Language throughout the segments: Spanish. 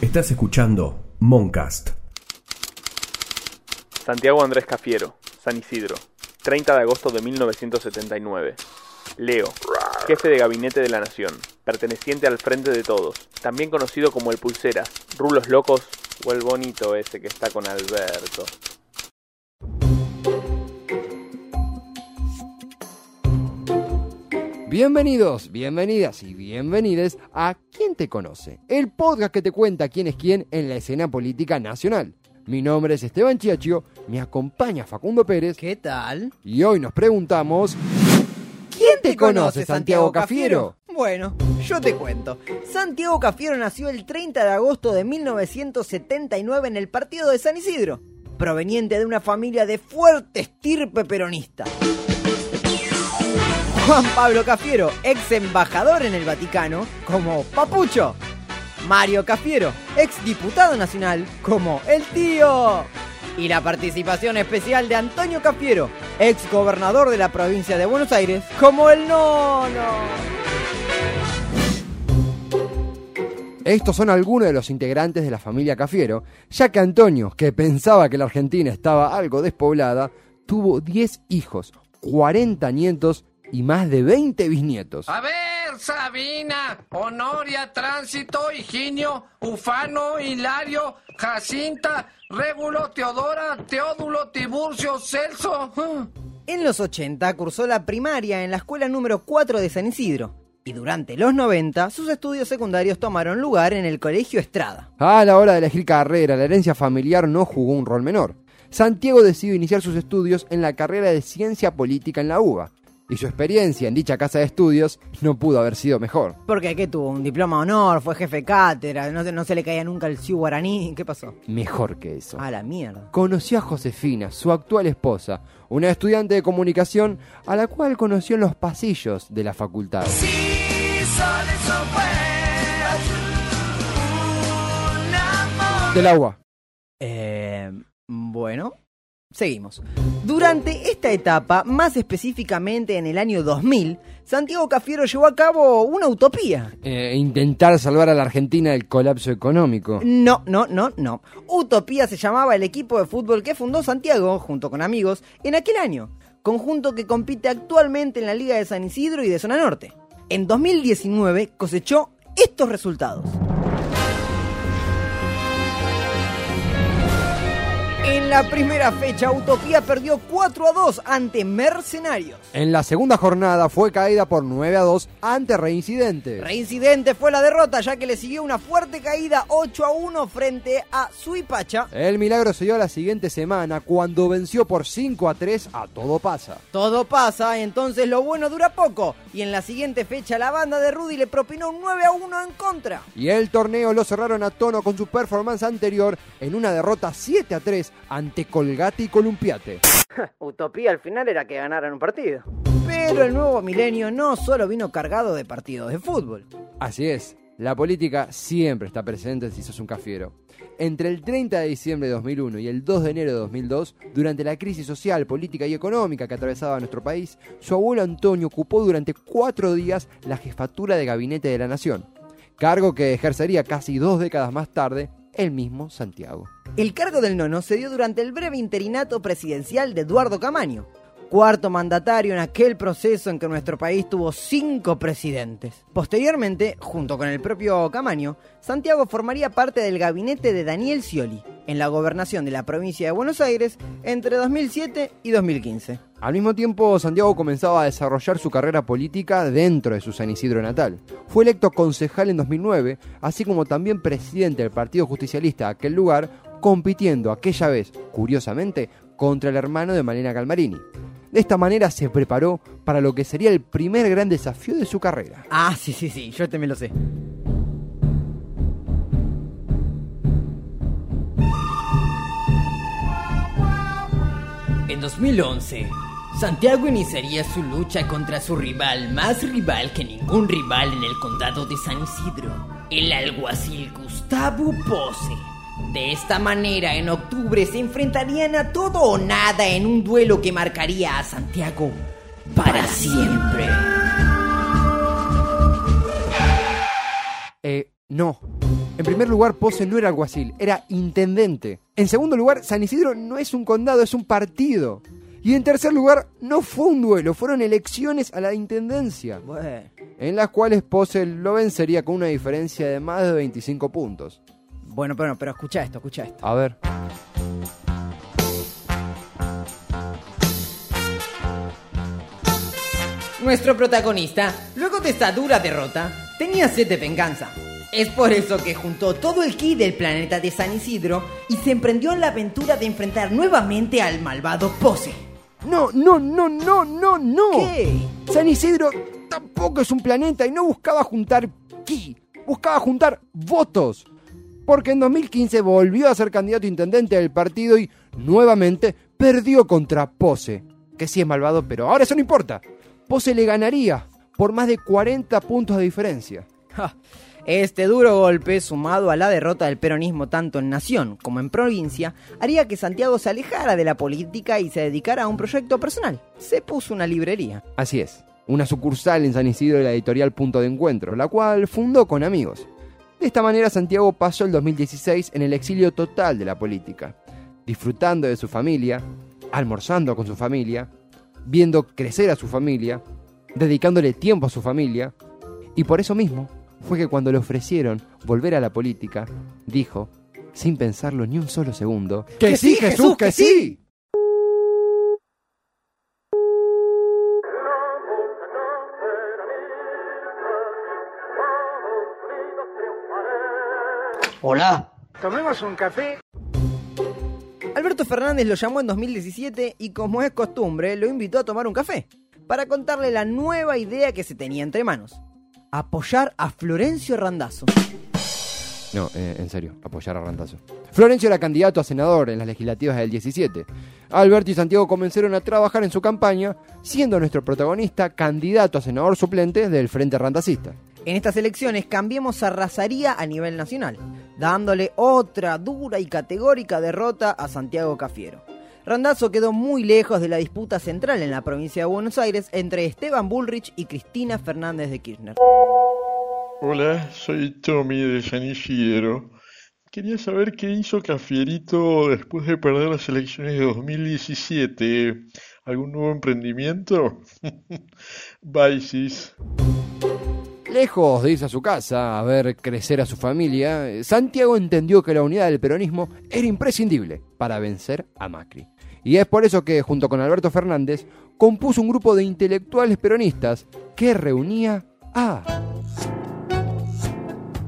Estás escuchando Moncast. Santiago Andrés Cafiero, San Isidro, 30 de agosto de 1979. Leo, jefe de gabinete de la Nación, perteneciente al Frente de Todos, también conocido como el Pulseras, Rulos Locos o el bonito ese que está con Alberto. Bienvenidos, bienvenidas y bienvenides a ¿Quién te conoce? El podcast que te cuenta quién es quién en la escena política nacional. Mi nombre es Esteban Chiachio, me acompaña Facundo Pérez ¿Qué tal? y hoy nos preguntamos ¿Quién te conoce, Santiago Cafiero? Bueno, yo te cuento. Santiago Cafiero nació el 30 de agosto de 1979 en el partido de San Isidro, proveniente de una familia de fuerte estirpe peronista. Juan Pablo Cafiero, ex embajador en el Vaticano, como Papucho. Mario Cafiero, ex diputado nacional, como El Tío. Y la participación especial de Antonio Cafiero, ex gobernador de la provincia de Buenos Aires, como El Nono. Estos son algunos de los integrantes de la familia Cafiero, ya que Antonio, que pensaba que la Argentina estaba algo despoblada, tuvo 10 hijos, 40 nietos y más de 20 bisnietos. A ver, Sabina, Honoria, Tránsito, Higinio, Ufano, Hilario, Jacinta, Régulo, Teodora, Teódulo, Tiburcio, Celso. En los 80 cursó la primaria en la escuela número 4 de San Isidro. Y durante los 90 sus estudios secundarios tomaron lugar en el Colegio Estrada. A la hora de elegir carrera, la herencia familiar no jugó un rol menor. Santiago decidió iniciar sus estudios en la carrera de Ciencia Política en la UBA, y su experiencia en dicha casa de estudios no pudo haber sido mejor. Porque ¿qué tuvo? Un diploma de honor, fue jefe de cátedra, no, se- no se le caía nunca el ciu guaraní. ¿Qué pasó? Mejor que eso. A la mierda. Conoció a Josefina, su actual esposa, una estudiante de comunicación a la cual conoció en los pasillos de la facultad. Del agua. Eh, bueno, seguimos. Durante esta etapa, más específicamente en el año 2000, Santiago Cafiero llevó a cabo una utopía. Eh, intentar salvar a la Argentina del colapso económico. No, no, no, no. Utopía se llamaba el equipo de fútbol que fundó Santiago, junto con amigos, en aquel año. Conjunto que compite actualmente en la Liga de San Isidro y de Zona Norte. En 2019 cosechó estos resultados. La primera fecha, Utopía perdió 4 a 2 ante Mercenarios. En la segunda jornada fue caída por 9 a 2 ante Reincidente. Reincidente fue la derrota, ya que le siguió una fuerte caída 8 a 1 frente a Suipacha. El milagro se dio la siguiente semana cuando venció por 5 a 3 a Todo Pasa. Todo pasa, entonces lo bueno dura poco. Y en la siguiente fecha la banda de Rudy le propinó un 9 a 1 en contra. Y el torneo lo cerraron a tono con su performance anterior en una derrota 7 a 3 ante Colgate y Columpiate. Utopía al final era que ganaran un partido. Pero el nuevo milenio no solo vino cargado de partidos de fútbol. Así es, la política siempre está presente si sos un cafiero. Entre el 30 de diciembre de 2001 y el 2 de enero de 2002, durante la crisis social, política y económica que atravesaba nuestro país, su abuelo Antonio ocupó durante cuatro días la jefatura de gabinete de la Nación, cargo que ejercería casi dos décadas más tarde el mismo Santiago. El cargo del nono se dio durante el breve interinato presidencial de Eduardo Camaño, cuarto mandatario en aquel proceso en que nuestro país tuvo cinco presidentes. Posteriormente, junto con el propio Camaño, Santiago formaría parte del gabinete de Daniel Scioli, en la gobernación de la provincia de Buenos Aires entre 2007 y 2015. Al mismo tiempo, Santiago comenzaba a desarrollar su carrera política dentro de su San Isidro natal. Fue electo concejal en 2009, así como también presidente del Partido Justicialista de aquel lugar, compitiendo aquella vez, curiosamente, contra el hermano de Malena Calmarini. De esta manera se preparó para lo que sería el primer gran desafío de su carrera. Ah, sí, sí, sí, yo también lo sé. En 2011, Santiago iniciaría su lucha contra su rival, más rival que ningún rival en el condado de San Isidro, el alguacil Gustavo Pose. De esta manera, en octubre se enfrentarían a todo o nada en un duelo que marcaría a Santiago para siempre. Eh, No. En primer lugar, Pose no era alguacil, era intendente. En segundo lugar, San Isidro no es un condado, es un partido. Y en tercer lugar, no fue un duelo, fueron elecciones a la intendencia, Bueno. en las cuales Pose lo vencería con una diferencia de más de 25 puntos. Bueno, pero, pero escucha esto, escucha esto. A ver. Nuestro protagonista, luego de esta dura derrota, tenía sed de venganza. Es por eso que juntó todo el ki del planeta de San Isidro y se emprendió en la aventura de enfrentar nuevamente al malvado Pose. No, no, no, no, no, no. ¿Qué? San Isidro tampoco es un planeta y no buscaba juntar ki, buscaba juntar votos. Porque en 2015 volvió a ser candidato a intendente del partido y nuevamente perdió contra Pose, que sí es malvado, pero ahora eso no importa. Pose le ganaría por más de 40 puntos de diferencia. Ja, Este duro golpe, sumado a la derrota del peronismo tanto en nación como en provincia, haría que Santiago se alejara de la política y se dedicara a un proyecto personal. Se puso una librería. Así es, una sucursal en San Isidro de la editorial Punto de Encuentro, la cual fundó con amigos. De esta manera Santiago pasó el 2016 en el exilio total de la política, disfrutando de su familia, almorzando con su familia, viendo crecer a su familia, dedicándole tiempo a su familia, y por eso mismo fue que cuando le ofrecieron volver a la política, dijo, sin pensarlo ni un solo segundo, ¡Que sí, Jesús, que sí! Hola. Tomemos un café. Alberto Fernández lo llamó en 2017 y como es costumbre lo invitó a tomar un café para contarle la nueva idea que se tenía entre manos. Apoyar a Florencio Randazzo. No, eh, en serio, apoyar a Randazo. Florencio era candidato a senador en las legislativas del 17. Alberto y Santiago comenzaron a trabajar en su campaña, siendo nuestro protagonista candidato a senador suplente del Frente Randacista. En estas elecciones Cambiemos arrasaría a nivel nacional, dándole otra dura y categórica derrota a Santiago Cafiero. Randazzo quedó muy lejos de la disputa central en la provincia de Buenos Aires entre Esteban Bullrich y Cristina Fernández de Kirchner. Hola, soy Tommy de San Isidro. Quería saber qué hizo Cafierito después de perder las elecciones de 2017. ¿Algún nuevo emprendimiento? Bye, sis. Lejos de irse a su casa a ver crecer a su familia, Santiago entendió que la unidad del peronismo era imprescindible para vencer a Macri. Y es por eso que, junto con Alberto Fernández, compuso un grupo de intelectuales peronistas que reunía a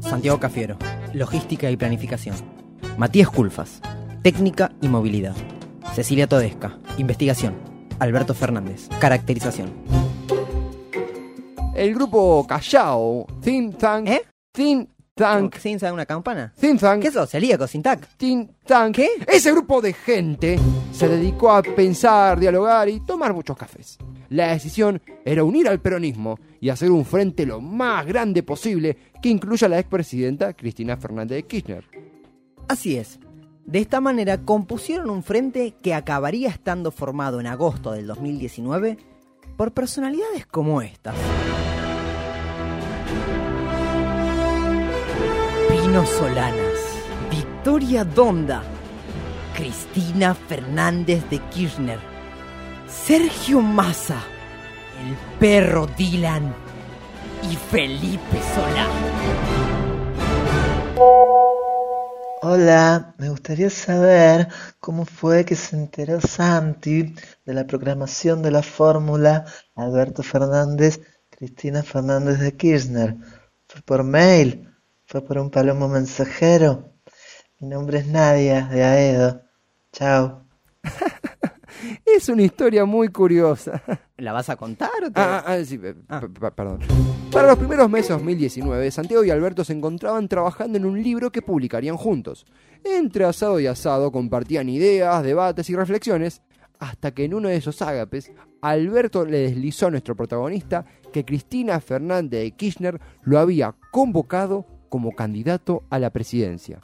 Santiago Cafiero, Logística y Planificación. Matías Culfas, Técnica y Movilidad. Cecilia Todesca, Investigación. Alberto Fernández, Caracterización. El grupo Callao, Think Tank, ¿Eh? Think Tank, ¿Sin saber una campana? Think Tank, ¿Qué sos, celíaco, sin tac? Think Tank. ¿Qué? Ese grupo de gente se dedicó a pensar, dialogar y tomar muchos cafés. La decisión era unir al peronismo y hacer un frente lo más grande posible que incluya a la expresidenta Cristina Fernández de Kirchner. Así es. De esta manera compusieron un frente que acabaría estando formado en agosto del 2019 por personalidades como estas. Pino Solanas, Victoria Donda, Cristina Fernández de Kirchner, Sergio Massa, el perro Dylan y Felipe Solá. Hola, me gustaría saber cómo fue que se enteró Santi de la programación de la fórmula Alberto Fernández, Cristina Fernández de Kirchner. ¿Fue por mail? ¿Fue por un palomo mensajero? Mi nombre es Nadia, de Aedo. Chao. Es una historia muy curiosa. ¿La vas a contar o te- Ah, ah, ah, sí, p- perdón. Para los primeros meses de 2019, Santiago y Alberto se encontraban trabajando en un libro que publicarían juntos. Entre asado y asado compartían ideas, debates y reflexiones, hasta que en uno de esos ágapes, Alberto le deslizó a nuestro protagonista que Cristina Fernández de Kirchner lo había convocado como candidato a la presidencia.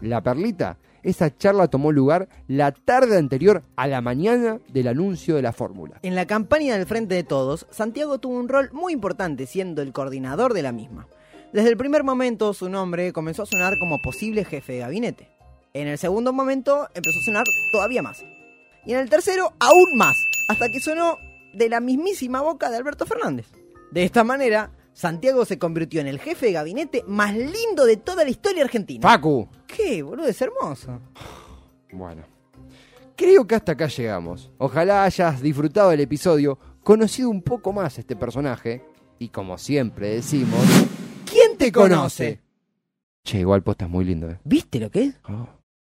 La perlita, esa charla tomó lugar la tarde anterior a la mañana del anuncio de la fórmula. En la campaña del Frente de Todos, Santiago tuvo un rol muy importante siendo el coordinador de la misma. Desde el primer momento su nombre comenzó a sonar como posible jefe de gabinete. En el segundo momento empezó a sonar todavía más. Y en el tercero aún más, hasta que sonó de la mismísima boca de Alberto Fernández. De esta manera, Santiago se convirtió en el jefe de gabinete más lindo de toda la historia argentina. Facu. ¿Qué, boludo? Es hermoso. Bueno. Creo que hasta acá llegamos. Ojalá hayas disfrutado del episodio, conocido un poco más a este personaje. Y como siempre decimos... ¿Quién te conoce? Che, igual posta es muy lindo, eh. ¿Viste lo que es? Oh.